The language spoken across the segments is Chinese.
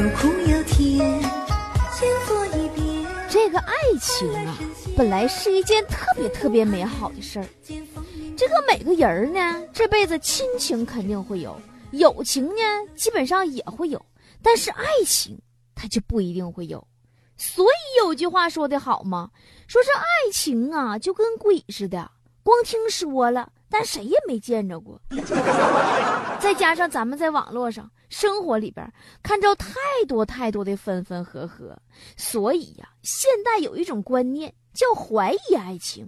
有苦有甜，见过一这个爱情啊，本来是一件特别特别美好的事儿。这个每个人呢，这辈子亲情肯定会有，友情呢，基本上也会有，但是爱情它就不一定会有。所以有句话说的好嘛，说是爱情啊，就跟鬼似的，光听说了，但谁也没见着过。再加上咱们在网络上。生活里边看着太多太多的分分合合，所以呀，现代有一种观念叫怀疑爱情。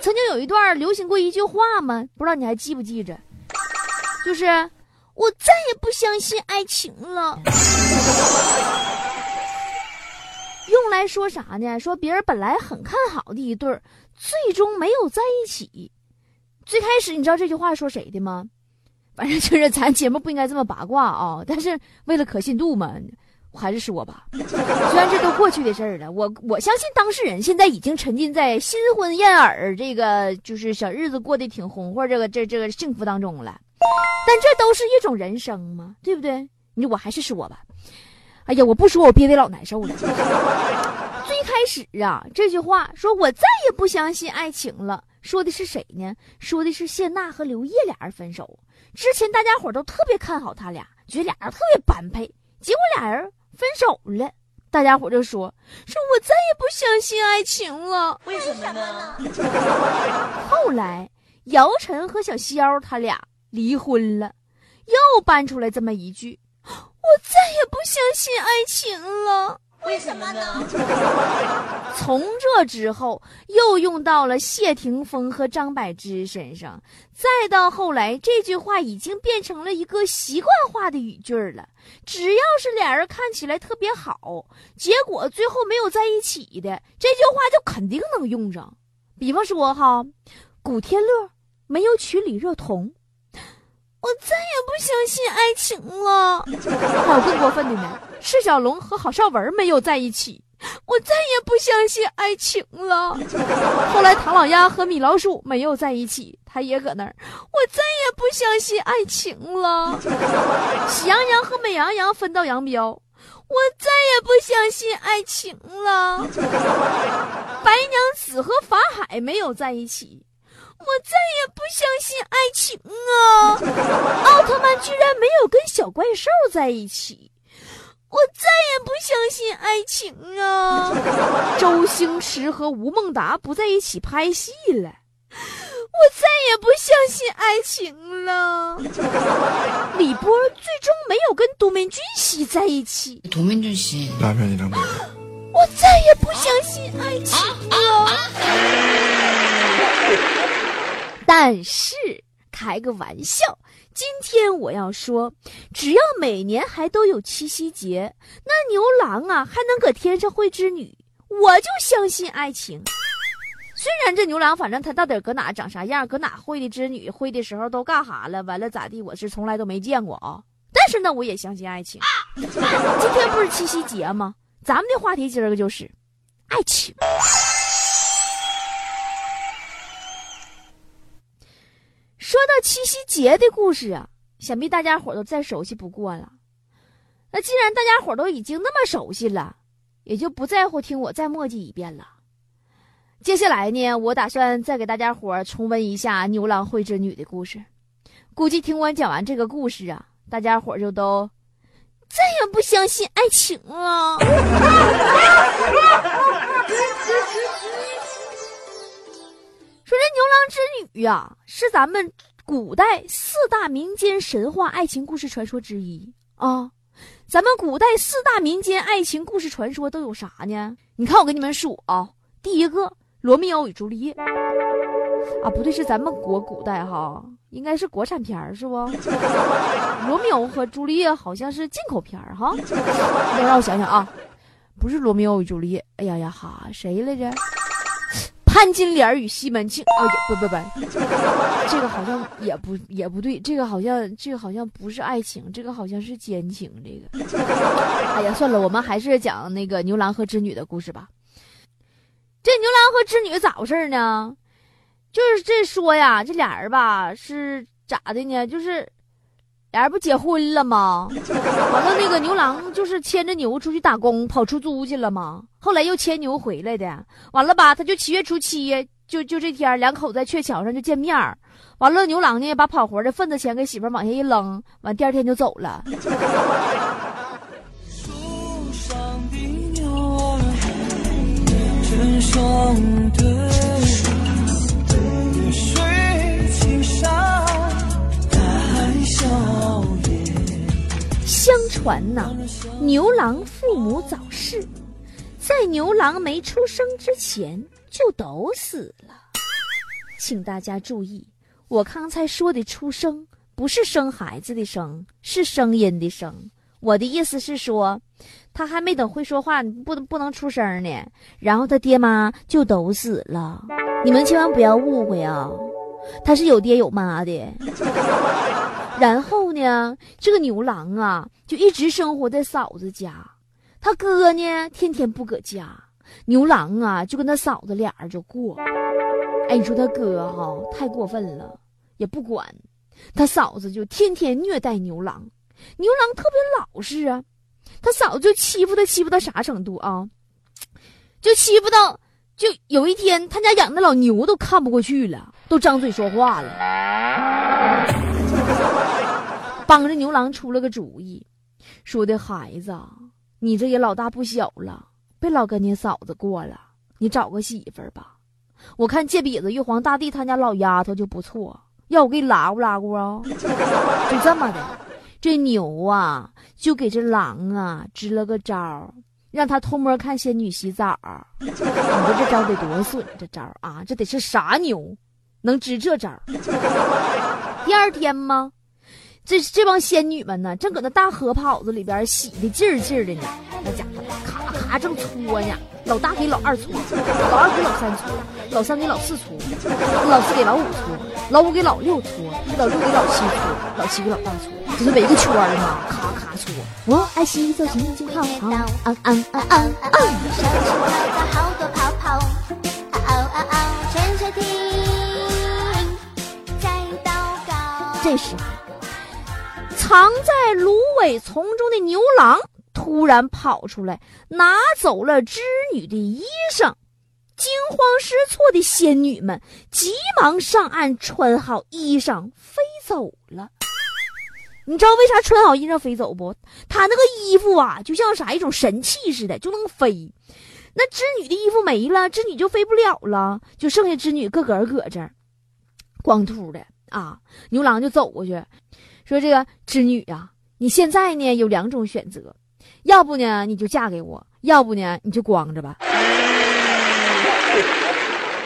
曾经有一段流行过一句话吗？不知道你还记不记着？就是我再也不相信爱情了。用来说啥呢？说别人本来很看好的一对儿，最终没有在一起。最开始你知道这句话说谁的吗？反正就是咱节目不应该这么八卦啊，但是为了可信度嘛，我还是说吧。虽然这都过去的事儿了，我我相信当事人现在已经沉浸在新婚燕尔这个就是小日子过得挺红火这个这这个幸福当中了。但这都是一种人生嘛，对不对？你我还是说吧。哎呀，我不说我憋得老难受了。最开始啊，这句话说我再也不相信爱情了，说的是谁呢？说的是谢娜和刘烨俩人分手。之前大家伙都特别看好他俩，觉得俩人特别般配，结果俩人分手了。大家伙就说：“说我再也不相信爱情了。”为什么呢？后来姚晨和小肖他俩离婚了，又搬出来这么一句：“我再也不相信爱情了。”为什么呢？从这之后，又用到了谢霆锋和张柏芝身上，再到后来，这句话已经变成了一个习惯化的语句了。只要是俩人看起来特别好，结果最后没有在一起的，这句话就肯定能用上。比方说哈，古天乐没有娶李若彤。我再也不相信爱情了。还有更过分的呢，释小龙和郝邵文没有在一起，我再也不相信爱情了。后来唐老鸭和米老鼠没有在一起，他也搁那儿，我再也不相信爱情了。喜羊羊和美羊羊分道扬镳，我再也不相信爱情了。白娘子和法海没有在一起。我再也不相信爱情啊！奥特曼居然没有跟小怪兽在一起，我再也不相信爱情啊！周星驰和吴孟达不在一起拍戏了，我再也不相信爱情了。李波最终没有跟独门俊熙在一起，独门俊熙拉票你张我再也不相信爱情了。但是开个玩笑，今天我要说，只要每年还都有七夕节，那牛郎啊还能搁天上会织女，我就相信爱情。虽然这牛郎反正他到底搁哪长啥样，搁哪会的织女，会的时候都干哈了，完了咋地，我是从来都没见过啊。但是呢，我也相信爱情。今天不是七夕节吗？咱们的话题今儿个就是爱情。说到七夕节的故事啊，想必大家伙都再熟悉不过了。那既然大家伙都已经那么熟悉了，也就不在乎听我再墨迹一遍了。接下来呢，我打算再给大家伙重温一下牛郎会织女的故事。估计听我讲完这个故事啊，大家伙就都再也不相信爱情了。说这牛郎。织女呀，是咱们古代四大民间神话爱情故事传说之一啊。咱们古代四大民间爱情故事传说都有啥呢？你看我给你们数啊，第一个罗密欧与朱丽叶啊，不对，是咱们国古代哈，应该是国产片儿是不？罗密欧和朱丽叶好像是进口片儿哈。让我想想啊，不是罗密欧与朱丽叶，哎呀呀哈，谁来着？潘金莲与西门庆啊，不不不，这个好像也不也不对，这个好像这个好像不是爱情，这个好像是奸情。这个，哎呀，算了，我们还是讲那个牛郎和织女的故事吧。这牛郎和织女咋回事呢？就是这说呀，这俩人吧是咋的呢？就是。俩人不结婚了吗？完了，那个牛郎就是牵着牛出去打工，跑出租去了吗？后来又牵牛回来的。完了吧，他就七月初七，就就这天，两口子在鹊桥上就见面完了，牛郎呢把跑活的份子钱给媳妇往下一扔，完第二天就走了。树上的鸟儿成双对相传呐，牛郎父母早逝，在牛郎没出生之前就都死了。请大家注意，我刚才说的“出生”不是生孩子的“生”，是声音的“声”。我的意思是说，他还没等会说话，不不能出声呢。然后他爹妈就都死了。你们千万不要误会啊，他是有爹有妈的。然后呢，这个牛郎啊，就一直生活在嫂子家，他哥呢，天天不搁家，牛郎啊，就跟他嫂子俩人就过。哎，你说他哥哈太过分了，也不管，他嫂子就天天虐待牛郎，牛郎特别老实啊，他嫂子就欺负他，欺负到啥程度啊？就欺负到，就有一天他家养的老牛都看不过去了，都张嘴说话了。帮着牛郎出了个主意，说的孩子，你这也老大不小了，别老跟你嫂子过了，你找个媳妇儿吧。我看借笔子玉皇大帝他家老丫头就不错，要我给你拉过拉过啊？就这么的，这牛啊就给这狼啊支了个招，让他偷摸看仙女洗澡。你说这招得多损？这招啊，这得是啥牛，能支这招？第二天吗？这这帮仙女们呢，正搁那大河泡子里边洗的劲儿劲儿的呢。那家伙咔咔正搓呢，老大给老二搓，老二给老三搓，老三给老四搓，老四给老五搓，老五给老六搓，老六给老七搓，老七给老八搓，就是围个圈儿嘛，咔咔搓。我爱洗澡，心情好好。啊啊啊啊啊！上出来了好多泡泡。啊啊啊啊！潜水艇在祷告。这时。藏在芦苇丛中的牛郎突然跑出来，拿走了织女的衣裳。惊慌失措的仙女们急忙上岸，穿好衣裳飞走了。你知道为啥穿好衣裳飞走不？他那个衣服啊，就像啥一种神器似的，就能飞。那织女的衣服没了，织女就飞不了了，就剩下织女个个搁这儿，光秃的啊。牛郎就走过去。说这个织女呀，你现在呢有两种选择，要不呢你就嫁给我，要不呢你就光着吧。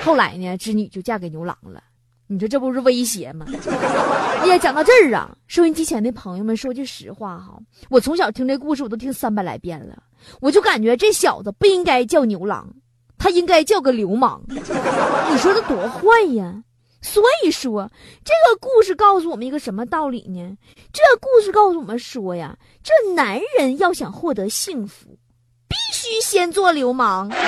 后来呢，织女就嫁给牛郎了。你说这不是威胁吗？哎呀，讲到这儿啊，收音机前的朋友们，说句实话哈，我从小听这故事，我都听三百来遍了，我就感觉这小子不应该叫牛郎，他应该叫个流氓。你说他多坏呀！所以说，这个故事告诉我们一个什么道理呢？这故事告诉我们说呀，这男人要想获得幸福，必须先做流氓。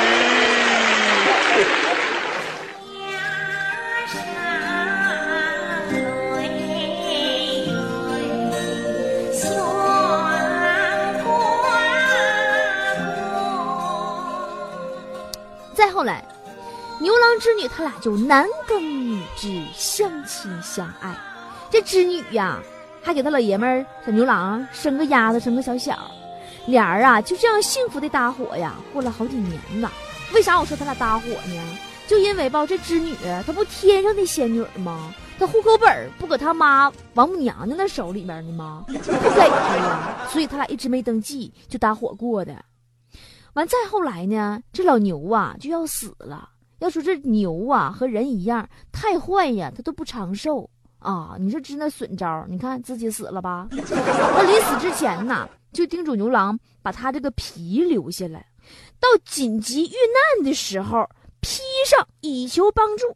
牛郎织女他俩就男耕女织，相亲相爱。这织女呀，还给他老爷们儿小牛郎生个丫头，生个小小俩人啊就这样幸福的搭伙呀，过了好几年了。为啥我说他俩搭伙呢？就因为吧，这织女她不天上的仙女吗？她户口本不搁她妈王母娘娘那手里边呢吗？不给她呀，所以他俩一直没登记，就搭伙过的。完再后来呢，这老牛啊就要死了。要说这牛啊和人一样太坏呀，它都不长寿啊。你说织那损招，你看自己死了吧？他临死之前呐，就叮嘱牛郎把他这个皮留下来，到紧急遇难的时候披上以求帮助。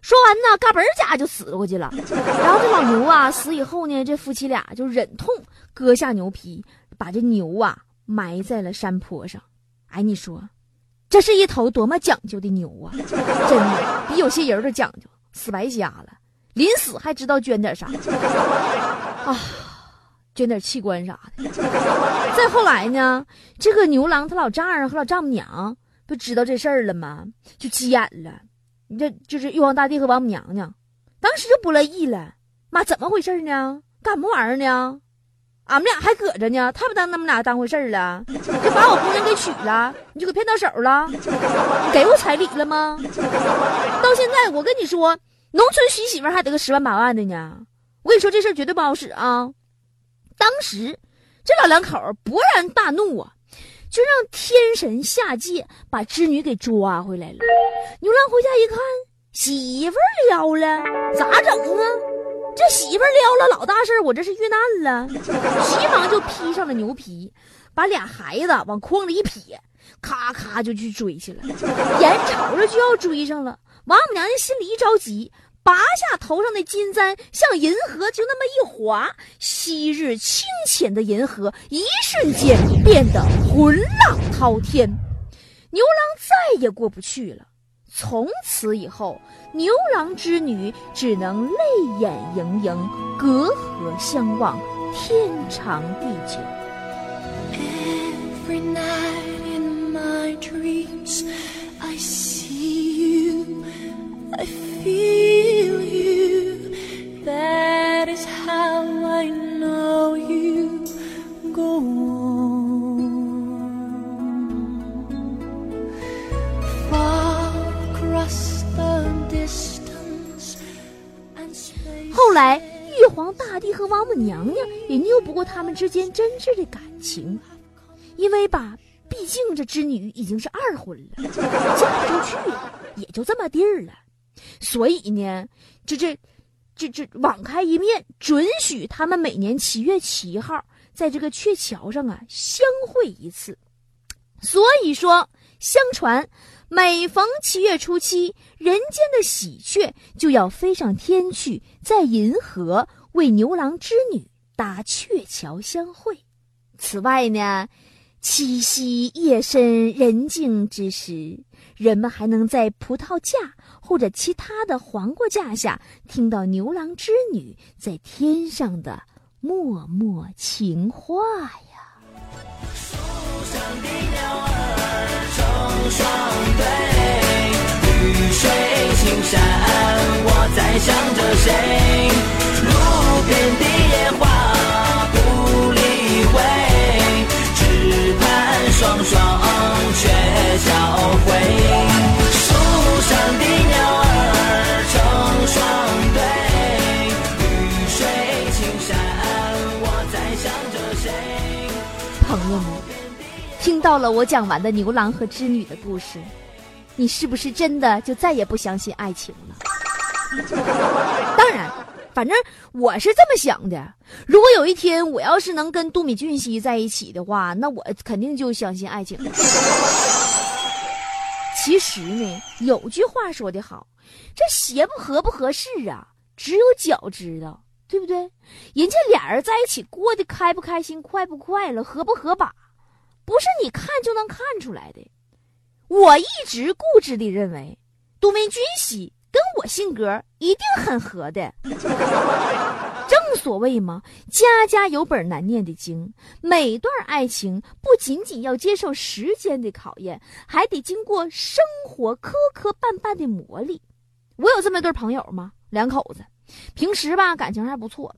说完呢，嘎嘣儿家就死过去了。然后这老牛啊死以后呢，这夫妻俩就忍痛割下牛皮，把这牛啊埋在了山坡上。哎，你说，这是一头多么讲究的牛啊！真的比有些人都讲究，死白瞎了。临死还知道捐点啥啊？捐点器官啥的。再后来呢，这个牛郎他老丈人和老丈母娘不知道这事儿了吗？就急眼了。你这就是玉皇大帝和王母娘娘，当时就不乐意了。妈，怎么回事呢？干什么玩意儿呢？俺们俩还搁着呢，太不当他们俩当回事儿了。就把我姑娘给娶了，你就给骗到手了？你给我彩礼了吗？到现在我跟你说，农村娶媳妇还得个十万八万的呢。我跟你说这事儿绝对不好使啊！当时这老两口勃然大怒啊！就让天神下界把织女给抓回来了。牛郎回家一看，媳妇儿撩了，咋整啊？这媳妇撩了，老大事我这是遇难了。急忙就披上了牛皮，把俩孩子往筐里一撇，咔咔就去追去了。眼瞅着就要追上了，王母娘娘心里一着急。拔下头上的金簪，向银河就那么一划，昔日清浅的银河一瞬间变得浑浪滔天，牛郎再也过不去了。从此以后，牛郎织女只能泪眼盈盈，隔河相望，天长地久。Every night in my dreams, I see you, I feel. you. That is how 帝和王母娘娘也拗不过他们之间真挚的感情，因为吧，毕竟这织女已经是二婚了，嫁不出去，也就这么地儿了。所以呢，这这。这这网开一面，准许他们每年七月七号在这个鹊桥上啊相会一次。所以说，相传每逢七月初七，人间的喜鹊就要飞上天去，在银河为牛郎织女搭鹊桥相会。此外呢，七夕夜深人静之时，人们还能在葡萄架。或者其他的黄瓜架下，听到牛郎织女在天上的默默情话呀。树上的鸟儿成双对，绿水青山，我在想着谁？遍地野花，不理会，只盼双双却交回。树上的鸟儿成双对，绿水青山，我在想着谁。朋友们，听到了我讲完的牛郎和织女的故事。你是不是真的就再也不相信爱情了？当然，反正我是这么想的。如果有一天我要是能跟杜米俊熙在一起的话，那我肯定就相信爱情了。其实呢，有句话说得好，这鞋不合不合适啊，只有脚知道。对不对？人家俩人在一起过得开不开心、快不快乐、合不合把，不是你看就能看出来的。我一直固执地认为，都敏俊熙跟我性格一定很合的。正所谓嘛，家家有本难念的经。每段爱情不仅仅要接受时间的考验，还得经过生活磕磕绊绊的磨砺。我有这么一对朋友吗？两口子。平时吧，感情还不错，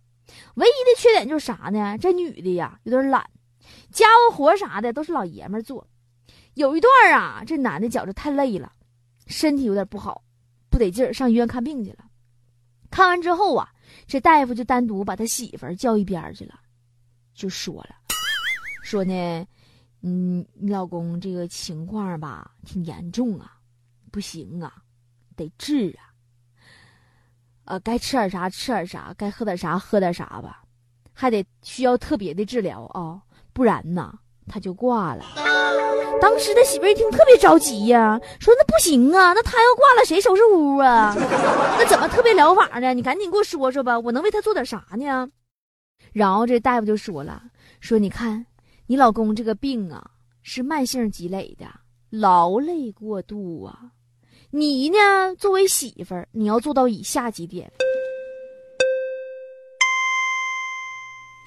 唯一的缺点就是啥呢？这女的呀，有点懒，家务活啥的都是老爷们做。有一段啊，这男的觉着太累了，身体有点不好，得劲儿，上医院看病去了。看完之后啊，这大夫就单独把他媳妇儿叫一边去了，就说了，说呢，嗯，你老公这个情况吧，挺严重啊，不行啊，得治啊。呃，该吃点啥吃点啥，该喝点啥喝点啥吧，还得需要特别的治疗啊，不然呐，他就挂了。当时他媳妇一听特别着急呀，说那不行啊，那他要挂了谁收拾屋啊？那怎么特别疗法呢？你赶紧给我说说吧，我能为他做点啥呢？然后这大夫就说了，说你看你老公这个病啊是慢性积累的，劳累过度啊，你呢作为媳妇儿，你要做到以下几点。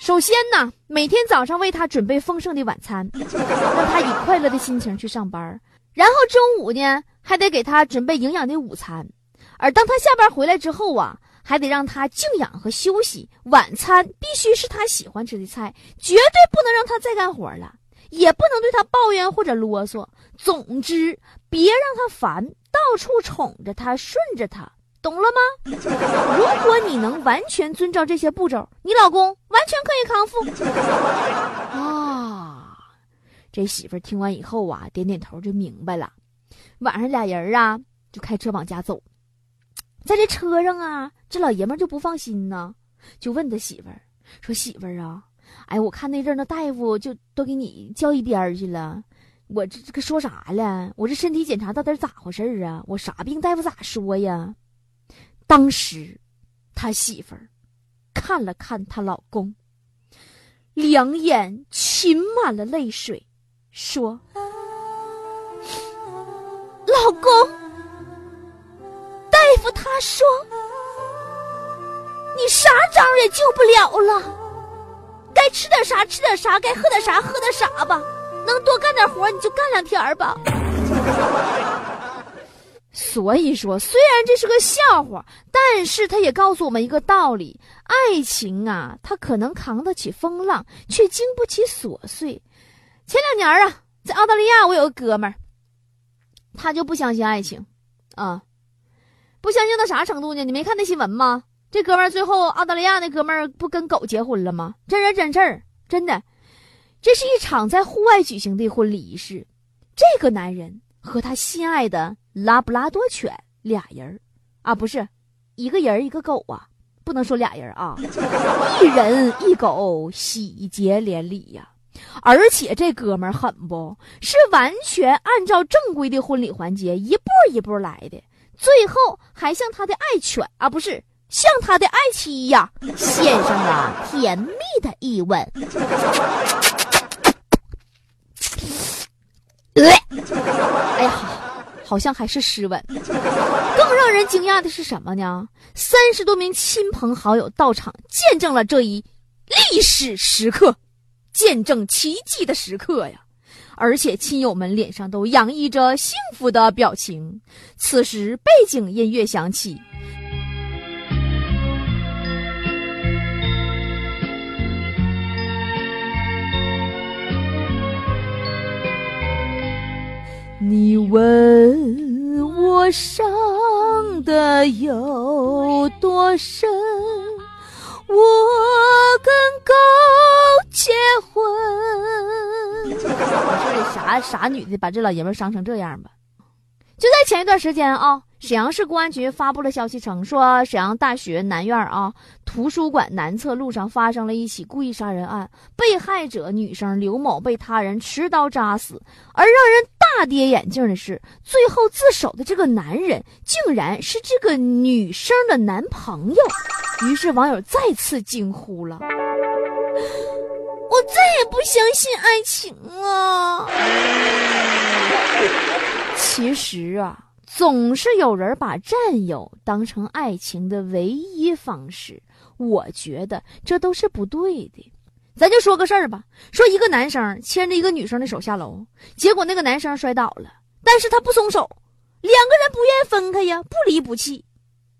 首先呢，每天早上为他准备丰盛的晚餐，让他以快乐的心情去上班。然后中午呢，还得给他准备营养的午餐。而当他下班回来之后啊，还得让他静养和休息。晚餐必须是他喜欢吃的菜，绝对不能让他再干活了，也不能对他抱怨或者啰嗦。总之，别让他烦，到处宠着他，顺着他。懂了吗？如果你能完全遵照这些步骤，你老公完全可以康复。啊，这媳妇儿听完以后啊，点点头就明白了。晚上俩人啊，就开车往家走，在这车上啊，这老爷们就不放心呢，就问他媳妇儿说：“媳妇儿啊，哎，我看那阵那大夫就都给你叫一边去了，我这这个说啥了？我这身体检查到底咋回事啊？我啥病大夫咋说呀？”当时，他媳妇儿看了看她老公，两眼噙满了泪水，说：“老公，大夫他说你啥招也救不了了，该吃点啥吃点啥，该喝点啥喝点啥吧，能多干点活你就干两天吧。”所以说，虽然这是个笑话，但是他也告诉我们一个道理：爱情啊，它可能扛得起风浪，却经不起琐碎。前两年啊，在澳大利亚，我有个哥们儿，他就不相信爱情，啊，不相信到啥程度呢？你没看那新闻吗？这哥们儿最后，澳大利亚那哥们儿不跟狗结婚了吗？真人真事儿，真的，这是一场在户外举行的婚礼仪式。这个男人和他心爱的。拉布拉多犬俩人啊，不是一个人一个狗啊，不能说俩人啊，一人一狗，喜结连理呀。而且这哥们儿狠不，是完全按照正规的婚礼环节一步一步来的，最后还向他的爱犬啊，不是向他的爱妻呀，献上了甜蜜的一吻。哎呀！好像还是湿吻。更让人惊讶的是什么呢？三十多名亲朋好友到场，见证了这一历史时刻，见证奇迹的时刻呀！而且亲友们脸上都洋溢着幸福的表情。此时，背景音乐响起。问我伤的有多深，我跟狗结婚。这啥啥女的把这老爷们伤成这样吧？就在前一段时间啊。沈阳市公安局发布了消息称，说沈阳大学南院啊图书馆南侧路上发生了一起故意杀人案，被害者女生刘某被他人持刀扎死。而让人大跌眼镜的是，最后自首的这个男人竟然是这个女生的男朋友。于是网友再次惊呼了：“ 我再也不相信爱情了。”其实啊。总是有人把占有当成爱情的唯一方式，我觉得这都是不对的。咱就说个事儿吧，说一个男生牵着一个女生的手下楼，结果那个男生摔倒了，但是他不松手，两个人不愿分开呀，不离不弃。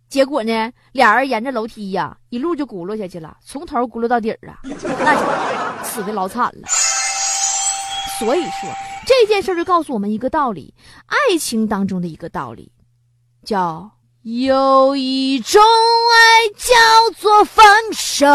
结果呢，俩人沿着楼梯呀，一路就轱辘下去了，从头轱辘到底儿啊，那家伙死的老惨了。所以说。这件事就告诉我们一个道理，爱情当中的一个道理，叫有一种爱叫做放手。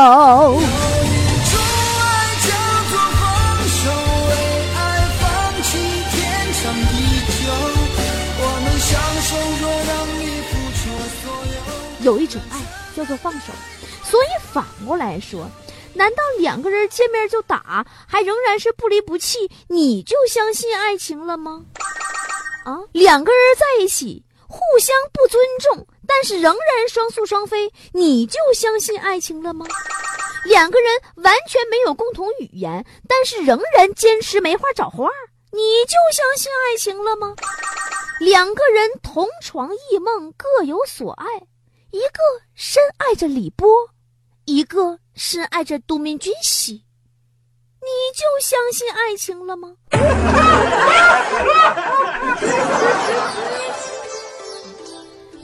有一种爱叫做放手，所以反过来说，难道两个人见面就打，还仍然是不离不弃，你就相信爱情了吗？啊，两个人在一起互相不尊重，但是仍然双宿双飞，你就相信爱情了吗？两个人完全没有共同语言，但是仍然坚持没话找话，你就相信爱情了吗？两个人同床异梦，各有所爱。一个深爱着李波，一个深爱着杜明君喜，你就相信爱情了吗？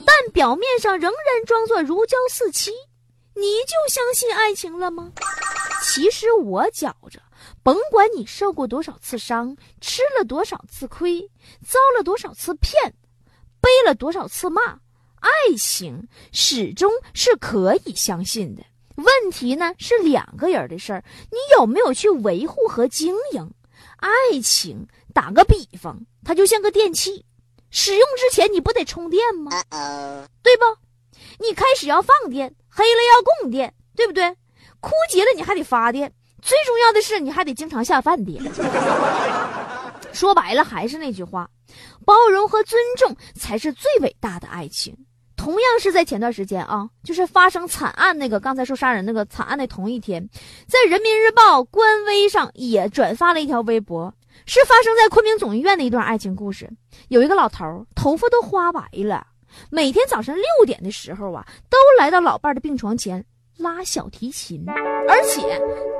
但表面上仍然装作如胶似漆，你就相信爱情了吗？其实我觉着，甭管你受过多少次伤，吃了多少次亏，遭了多少次骗，背了多少次骂。爱情始终是可以相信的，问题呢是两个人的事儿，你有没有去维护和经营？爱情打个比方，它就像个电器，使用之前你不得充电吗？对不？你开始要放电，黑了要供电，对不对？枯竭了你还得发电，最重要的是你还得经常下饭店。说白了还是那句话，包容和尊重才是最伟大的爱情。同样是在前段时间啊，就是发生惨案那个刚才说杀人那个惨案的同一天，在人民日报官微上也转发了一条微博，是发生在昆明总医院的一段爱情故事。有一个老头，头发都花白了，每天早上六点的时候啊，都来到老伴的病床前拉小提琴，而且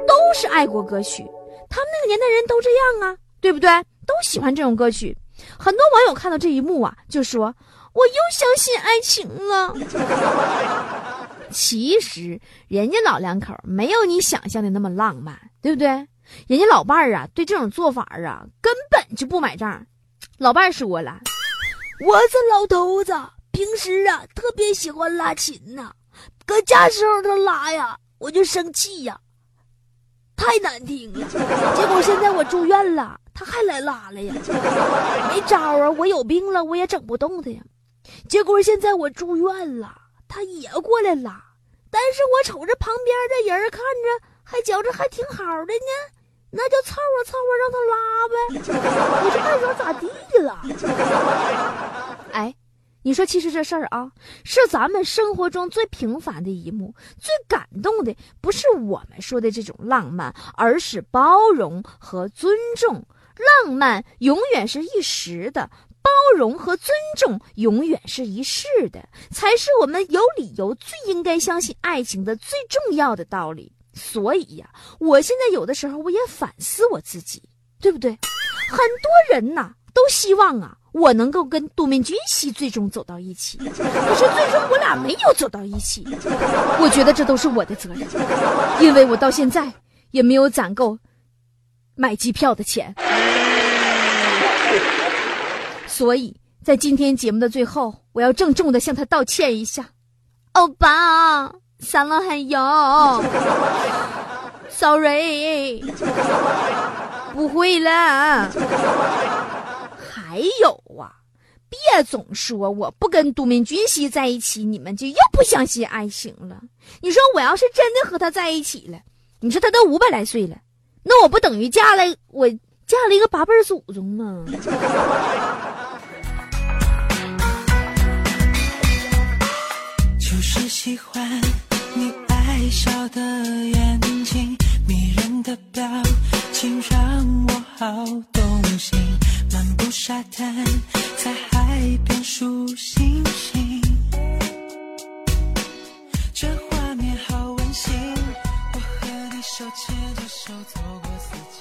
都是爱国歌曲。他们那个年代人都这样啊，对不对？都喜欢这种歌曲。很多网友看到这一幕啊，就说。我又相信爱情了。其实人家老两口没有你想象的那么浪漫，对不对？人家老伴儿啊，对这种做法啊，根本就不买账。老伴儿说了：“我这老头子平时啊，特别喜欢拉琴呐，搁家时候他拉呀，我就生气呀，太难听了。结果现在我住院了，他还来拉了呀，没招啊，我有病了，我也整不动他呀。”结果现在我住院了，他也过来了，但是我瞅着旁边的人看着还觉着还挺好的呢，那就凑合凑合让他拉呗，你说爱说咋地的了。哎，你说其实这事儿啊，是咱们生活中最平凡的一幕，最感动的不是我们说的这种浪漫，而是包容和尊重。浪漫永远是一时的。包容和尊重永远是一世的，才是我们有理由最应该相信爱情的最重要的道理。所以呀，我现在有的时候我也反思我自己，对不对？很多人呐都希望啊我能够跟杜明君熙最终走到一起，可是最终我俩没有走到一起。我觉得这都是我的责任，因为我到现在也没有攒够买机票的钱。所以在今天节目的最后，我要郑重的向他道歉一下，欧巴，删了很油，sorry，不会了。还有啊，别总说我不跟都敏俊熙在一起，你们就又不相信爱情了。你说我要是真的和他在一起了，你说他都五百来岁了，那我不等于嫁了我嫁了一个八辈祖宗吗？喜欢你爱笑的眼睛迷人的表情让我好动心漫步沙滩在海边数星星。这画面好温馨我和你手牵着手走过四季